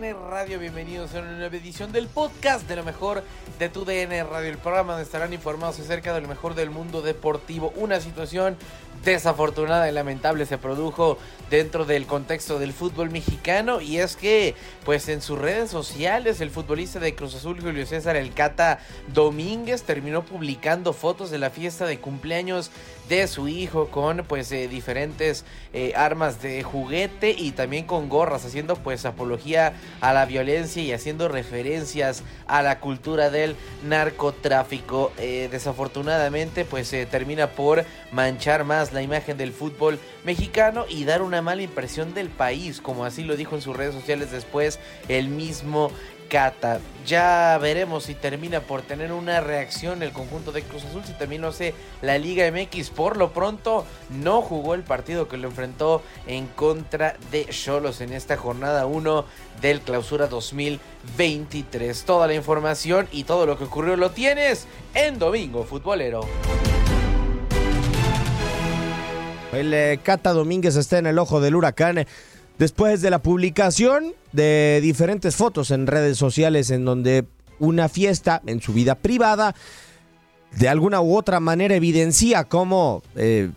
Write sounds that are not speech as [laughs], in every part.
Radio? Bienvenidos a una nueva edición del podcast de lo mejor de TUDN Radio, el programa donde estarán informados acerca de lo mejor del mundo deportivo. Una situación desafortunada y lamentable se produjo dentro del contexto del fútbol mexicano y es que pues en sus redes sociales el futbolista de Cruz Azul Julio César El Cata Domínguez terminó publicando fotos de la fiesta de cumpleaños de su hijo con pues eh, diferentes eh, armas de juguete y también con gorras haciendo pues apología a la violencia y haciendo referencias a la cultura del narcotráfico. Eh, desafortunadamente pues se termina por manchar más la imagen del fútbol mexicano y dar una mala impresión del país como así lo dijo en sus redes sociales después el mismo Cata. Ya veremos si termina por tener una reacción el conjunto de Cruz Azul, si también lo hace la Liga MX. Por lo pronto, no jugó el partido que lo enfrentó en contra de Cholos en esta jornada 1 del Clausura 2023. Toda la información y todo lo que ocurrió lo tienes en Domingo Futbolero. El eh, Cata Domínguez está en el ojo del huracán después de la publicación de diferentes fotos en redes sociales en donde una fiesta en su vida privada de alguna u otra manera evidencia cómo eh,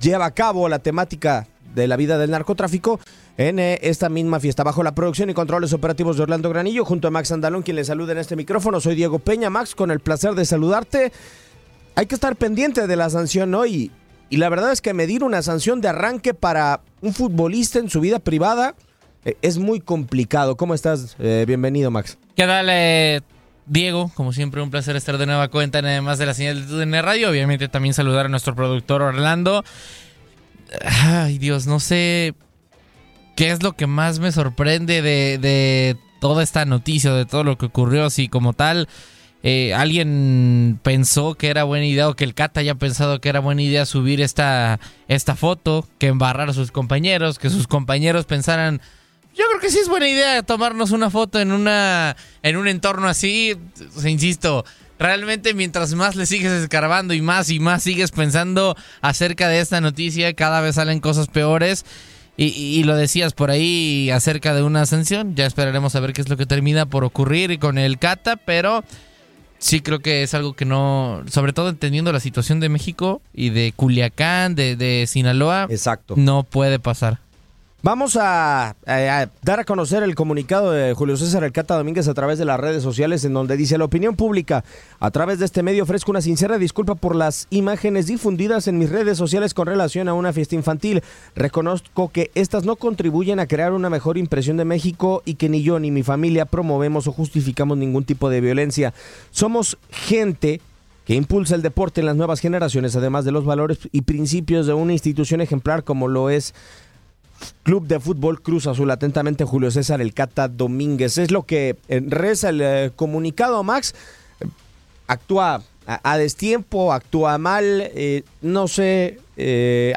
lleva a cabo la temática de la vida del narcotráfico en eh, esta misma fiesta. Bajo la producción y controles operativos de Orlando Granillo, junto a Max Andalón, quien le saluda en este micrófono. Soy Diego Peña. Max, con el placer de saludarte. Hay que estar pendiente de la sanción hoy. Y la verdad es que medir una sanción de arranque para un futbolista en su vida privada eh, es muy complicado. ¿Cómo estás? Eh, bienvenido, Max. ¿Qué tal, eh, Diego? Como siempre, un placer estar de nueva cuenta, además de la señal de TUDN Radio. Obviamente también saludar a nuestro productor Orlando. Ay, Dios, no sé qué es lo que más me sorprende de, de toda esta noticia, de todo lo que ocurrió, así como tal. Eh, alguien pensó que era buena idea o que el Cata haya pensado que era buena idea subir esta, esta foto, que embarrar a sus compañeros, que sus compañeros pensaran, yo creo que sí es buena idea tomarnos una foto en, una, en un entorno así, o insisto. Realmente mientras más le sigues escarbando y más y más sigues pensando acerca de esta noticia, cada vez salen cosas peores. Y, y, lo decías por ahí acerca de una sanción. Ya esperaremos a ver qué es lo que termina por ocurrir con el Cata, pero sí creo que es algo que no, sobre todo entendiendo la situación de México y de Culiacán, de, de Sinaloa, Exacto. no puede pasar. Vamos a, dar a conocer el comunicado de Julio César El Cata Domínguez a través de las redes sociales en donde dice la opinión pública. A través de este medio ofrezco una sincera disculpa por las imágenes difundidas en mis redes sociales con relación a una fiesta infantil. Reconozco que estas no contribuyen a crear una mejor impresión de México y que ni yo ni mi familia promovemos o justificamos ningún tipo de violencia. Somos gente que impulsa el deporte en las nuevas generaciones, además de los valores y principios de una institución ejemplar como lo es Club de Fútbol Cruz Azul. Atentamente, Julio César El Cata Domínguez. Es lo que eh, reza el eh, comunicado, Max. Actúa a, destiempo, actúa mal, eh, no sé.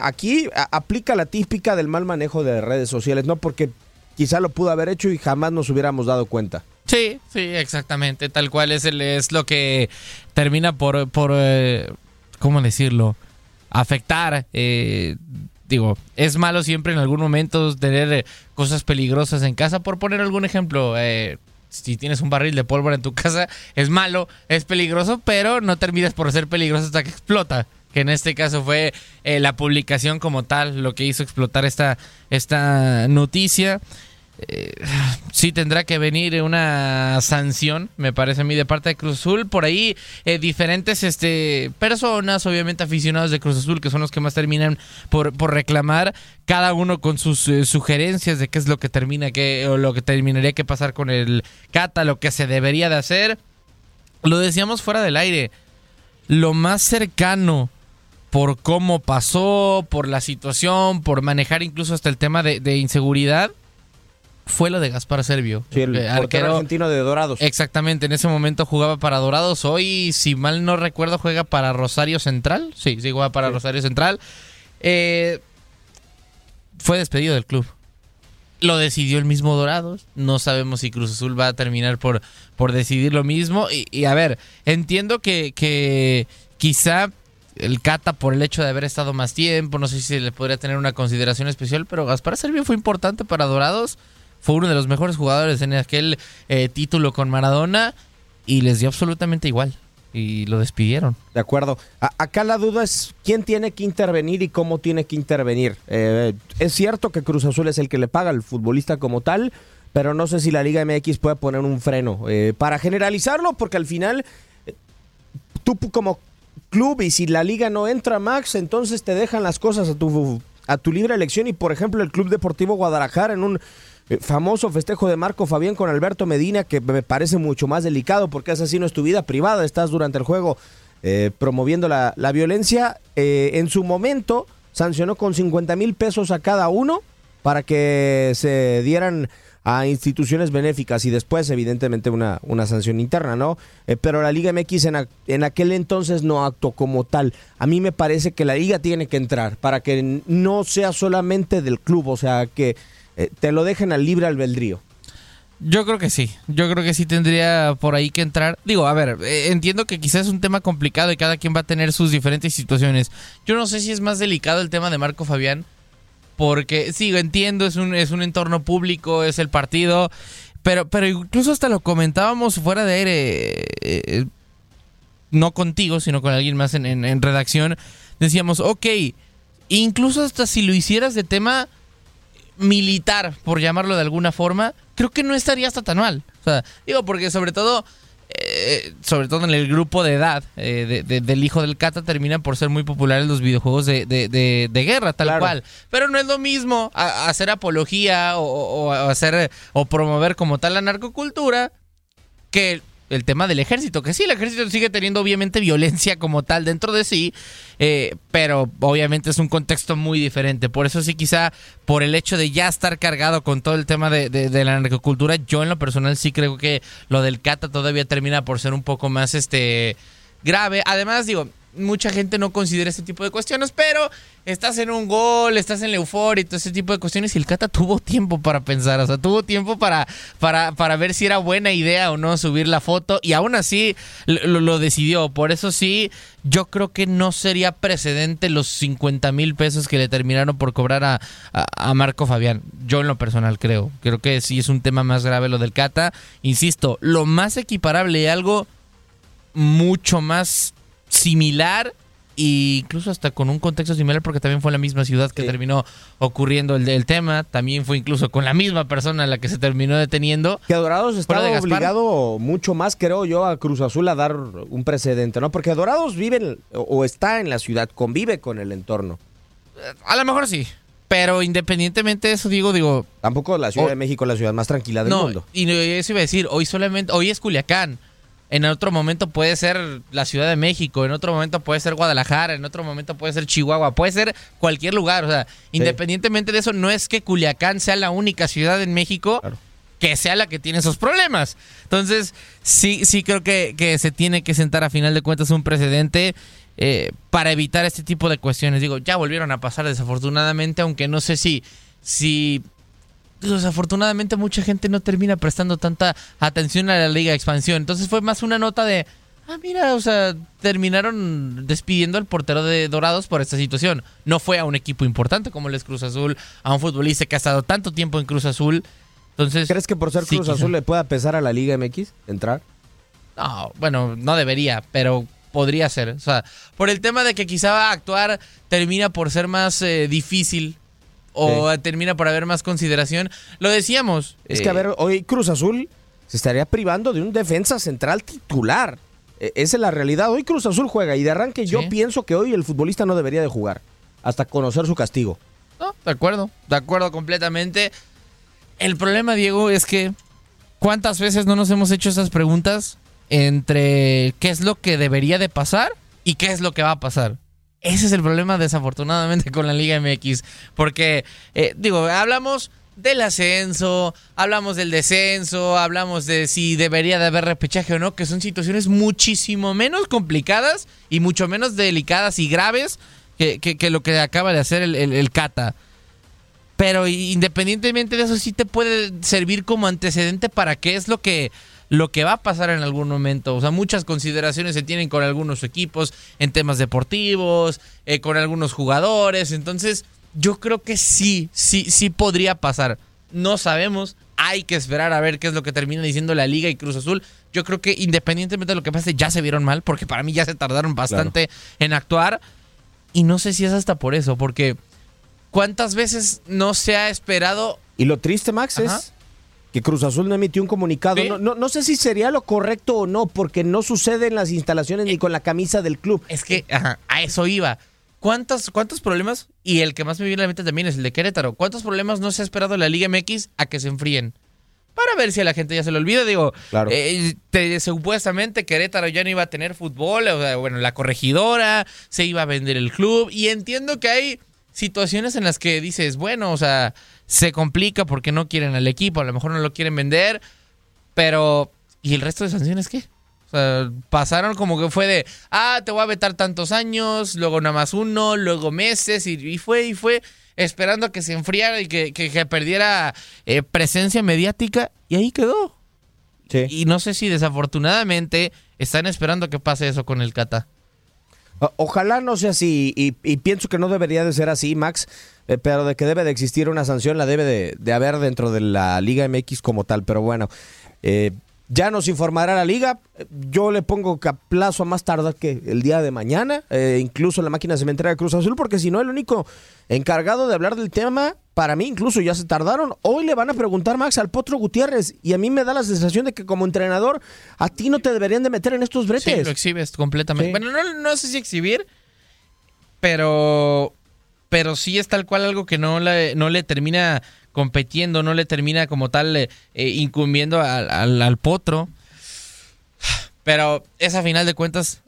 aquí aplica la típica del mal manejo de redes sociales, ¿no? Porque quizá lo pudo haber hecho y jamás nos hubiéramos dado cuenta. Sí, sí, exactamente. Tal cual es, el, es lo que termina por, por eh, ¿cómo decirlo? Afectar. Digo, es malo siempre en algún momento tener eh, cosas peligrosas en casa. Por poner algún ejemplo, eh, si tienes un barril de pólvora en tu [laughs] casa, es malo, es peligroso, pero no terminas por ser peligroso hasta que explota. Que en este caso fue eh, la publicación como tal lo que hizo explotar esta, esta noticia. Eh, sí tendrá que venir una sanción, me parece a mí, de parte de Cruz Azul. Por ahí, eh, diferentes este, personas, obviamente aficionados de Cruz Azul, que son los que más terminan por, por reclamar, cada uno con sus eh, sugerencias de qué es lo que termina, que, o lo que terminaría que pasar con el Cata, lo que se debería de hacer. Lo decíamos fuera del aire. Lo más cercano por cómo pasó, por la situación, por manejar incluso hasta el tema de, de inseguridad, fue lo de Gaspar Servio. Sí, el Eh, argentino de Dorados. Exactamente, en ese momento jugaba para Dorados. Hoy, si mal no recuerdo, juega para Rosario Central. Sí, sí, juega para Rosario Central. Eh, fue despedido del club. Lo decidió el mismo Dorados. No sabemos si Cruz Azul va a terminar por, por decidir lo mismo. Y, y, a ver, entiendo que, que quizá el Cata, por el hecho de haber estado más tiempo, no sé si se le podría tener una consideración especial, pero Gaspar Servio fue importante para Dorados. Fue uno de los mejores jugadores en aquel eh, título con Maradona y les dio absolutamente igual. Y lo despidieron. De acuerdo. Acá la duda es quién tiene que intervenir y cómo tiene que intervenir. Eh, es cierto que Cruz Azul es el que le paga al futbolista como tal, pero no sé si la Liga MX puede poner un freno eh, para generalizarlo, porque al final eh, tú como club y si la liga no entra, Max, entonces te dejan las cosas a tu, a tu libre elección y por ejemplo el Club Deportivo Guadalajara en un famoso festejo de Marco Fabián con Alberto Medina que me parece mucho más delicado porque es así no es tu vida privada, estás durante el juego eh, promoviendo la, la violencia, eh, en su momento sancionó con 50 mil pesos a cada uno para que se dieran a instituciones benéficas y después evidentemente una, una sanción interna, ¿no? Eh, pero la Liga MX en, en aquel entonces no actuó como tal. A mí me parece que la liga tiene que entrar para que no sea solamente del club, o sea, que eh, te lo dejen al libre albedrío. Yo creo que sí, yo creo que sí tendría por ahí que entrar. Digo, a ver, eh, entiendo que quizás es un tema complicado y cada quien va a tener sus diferentes situaciones. Yo no sé si es más delicado el tema de Marco Fabián, porque sí, entiendo, es un, es un entorno público, es el partido, pero, pero incluso hasta lo comentábamos fuera de aire, eh, no contigo, sino con alguien más en, en- en redacción. Decíamos, ok, incluso hasta si lo hicieras de tema militar, por llamarlo de alguna forma, creo que no estaría hasta tan mal. O sea, digo, porque sobre todo, eh, sobre todo en el grupo de edad eh, de- de- del hijo del Cata, terminan por ser muy populares los videojuegos de, de- guerra, tal Claro. cual. Pero no es lo mismo a- hacer apología o, o- o hacer o promover como tal la narcocultura que el tema del ejército, que sí, el ejército sigue teniendo obviamente violencia como tal dentro de sí, eh, pero obviamente es un contexto muy diferente. Por eso sí, quizá por el hecho de ya estar cargado con todo el tema de, de- la narcocultura, yo en lo personal sí creo que lo del Cata todavía termina por ser un poco más este grave. Además, digo, mucha gente no considera este tipo de cuestiones, pero estás en un gol, estás en la euforia y todo ese tipo de cuestiones y el Cata tuvo tiempo para pensar, o sea, tuvo tiempo para, para, para ver si era buena idea o no subir la foto y aún así lo, decidió. Por eso sí, yo creo que no sería precedente los 50 mil pesos que le terminaron por cobrar a, a- a Marco Fabián. Yo en lo personal creo. Creo que sí es un tema más grave lo del Cata. Insisto, lo más equiparable y algo mucho más similar e incluso hasta con un contexto similar porque también fue en la misma ciudad que Sí. terminó ocurriendo el, el tema, también fue incluso con la misma persona a la que se terminó deteniendo. Que Dorados de Gaspar. obligado mucho más, creo yo, a Cruz Azul a dar un precedente, ¿no? Porque Dorados vive en- o o está en la ciudad, convive con el entorno. A lo mejor sí, pero independientemente de eso digo, digo, Tampoco la Ciudad Oh. de México es la ciudad más tranquila del no, mundo. y eso iba a decir, hoy solamente, hoy es Culiacán. En otro momento puede ser la Ciudad de México, en otro momento puede ser Guadalajara, en otro momento puede ser Chihuahua, puede ser cualquier lugar. O sea, independientemente de eso, no es que Culiacán sea la única ciudad en México Claro. que sea la que tiene esos problemas. Entonces, sí, sí creo que, que se tiene que sentar a final de cuentas un precedente eh, para evitar este tipo de cuestiones. Digo, ya volvieron a pasar desafortunadamente, aunque no sé si, si desafortunadamente mucha gente no termina prestando tanta atención a la Liga de Expansión. Entonces fue más una nota de, ah, mira, o sea, terminaron despidiendo al portero de Dorados por esta situación. No fue a un equipo importante como el es Cruz Azul, a un futbolista que ha estado tanto tiempo en Cruz Azul. Entonces, ¿Crees que por ser sí, Cruz quizá. Azul le pueda pesar a la Liga MX entrar? No, bueno, no debería, pero podría ser. O sea, por el tema de que quizá actuar termina por ser más eh, difícil o termina por haber más consideración. Lo decíamos. Es eh, que, a ver, hoy Cruz Azul se estaría privando de un defensa central titular. E- Esa es la realidad. Hoy Cruz Azul juega y de arranque yo pienso que hoy el futbolista no debería de jugar hasta conocer su castigo. No, de acuerdo, de acuerdo completamente. El problema, Diego, es que ¿cuántas veces no nos hemos hecho esas preguntas entre qué es lo que debería de pasar y qué es lo que va a pasar? Ese es el problema, desafortunadamente, con la Liga MX. Porque, eh, digo, hablamos del ascenso, hablamos del descenso, hablamos de si debería de haber repechaje o no, que son situaciones muchísimo menos complicadas y mucho menos delicadas y graves que, lo que acaba de hacer el, el- el Cata. Pero independientemente de eso, sí te puede servir como antecedente para qué es lo que, lo que va a pasar en algún momento. O sea, muchas consideraciones se tienen con algunos equipos en temas deportivos, eh, con algunos jugadores. Entonces, yo creo que sí, sí, sí podría pasar. No sabemos. Hay que esperar a ver qué es lo que termina diciendo la Liga y Cruz Azul. Yo creo que independientemente de lo que pase, ya se vieron mal, porque para mí ya se tardaron bastante en actuar. Y no sé si es hasta por eso, porque ¿cuántas veces no se ha esperado? Y lo triste, Max, Ajá. es que Cruz Azul no emitió un comunicado. No, no- no sé si sería lo correcto o no, porque no sucede en las instalaciones ni con la camisa del club. Es que ajá, a eso iba. ¿Cuántos, ¿Cuántos problemas? Y el que más me viene a la mente también es el de Querétaro. ¿Cuántos problemas no se ha esperado la Liga MX a que se enfríen? Para ver si a la gente ya se le olvida. Digo, Claro. eh, te- supuestamente Querétaro ya no iba a tener fútbol. O sea, bueno, la corregidora, se iba a vender el club. Y entiendo que hay situaciones en las que dices, bueno, o sea, se complica porque no quieren al equipo, a lo mejor no lo quieren vender. Pero, ¿y el resto de sanciones qué? O sea, pasaron como que fue de, ah, te voy a vetar tantos años, luego nada más uno, luego meses, y, y fue, y fue, esperando a que se enfriara y que, que- que perdiera eh, presencia mediática, y ahí quedó. Sí. Y no sé si desafortunadamente están esperando que pase eso con el Cata. Ojalá no sea así, y, y pienso que no debería de ser así, Max, eh, pero de que debe de existir una sanción, la debe de, de haber dentro de la Liga MX como tal, pero bueno, eh, ya nos informará la liga, yo le pongo que a plazo a más tardar que el día de mañana, eh, incluso la máquina cementera de Cruz Azul, porque si no, el único encargado de hablar del tema, para mí incluso ya se tardaron, hoy le van a preguntar, Max, al Potro Gutiérrez, y a mí me da la sensación de que como entrenador, a ti no te deberían de meter en estos Sí, bretes. lo exhibes completamente. Sí. Bueno, no, no sé si exhibir, pero, pero sí es tal cual algo que no le, no le termina competiendo, no le termina como tal eh, eh, incumbiendo al, al- al potro. Pero es a final de cuentas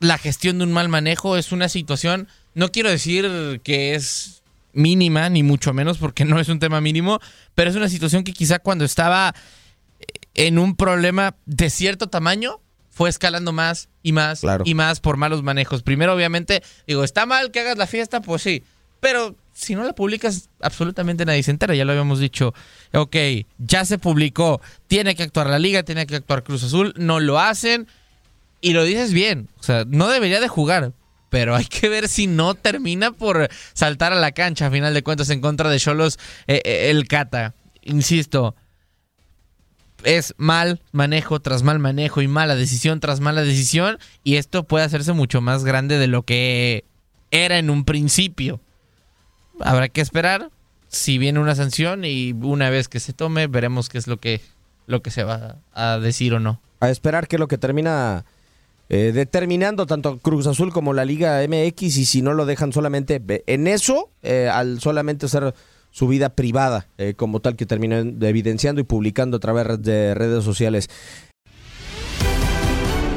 la gestión de un mal manejo es una situación, no quiero decir que es mínima, ni mucho menos, porque no es un tema mínimo, pero es una situación que quizá cuando estaba en un problema de cierto tamaño, fue escalando más y más Claro. y más por malos manejos. Primero, obviamente, digo, está mal que hagas la fiesta, pues sí, pero si no la publicas, absolutamente nadie se entera, ya lo habíamos dicho. Ok, ya se publicó, tiene que actuar la liga, tiene que actuar Cruz Azul, no lo hacen y lo dices bien, o sea, no debería de jugar. Pero hay que ver si no termina por saltar a la cancha, a final de cuentas, en contra de Cholos, eh, eh, el Cata. Insisto, es mal manejo tras mal manejo y mala decisión tras mala decisión y esto puede hacerse mucho más grande de lo que era en un principio. Habrá que esperar si viene una sanción y una vez que se tome veremos qué es lo que lo que se va a decir o no. A esperar qué es lo que termina eh, determinando tanto Cruz Azul como la Liga MX y si no lo dejan solamente en eso, eh, al solamente ser su vida privada eh, como tal que termina evidenciando y publicando a través de redes sociales.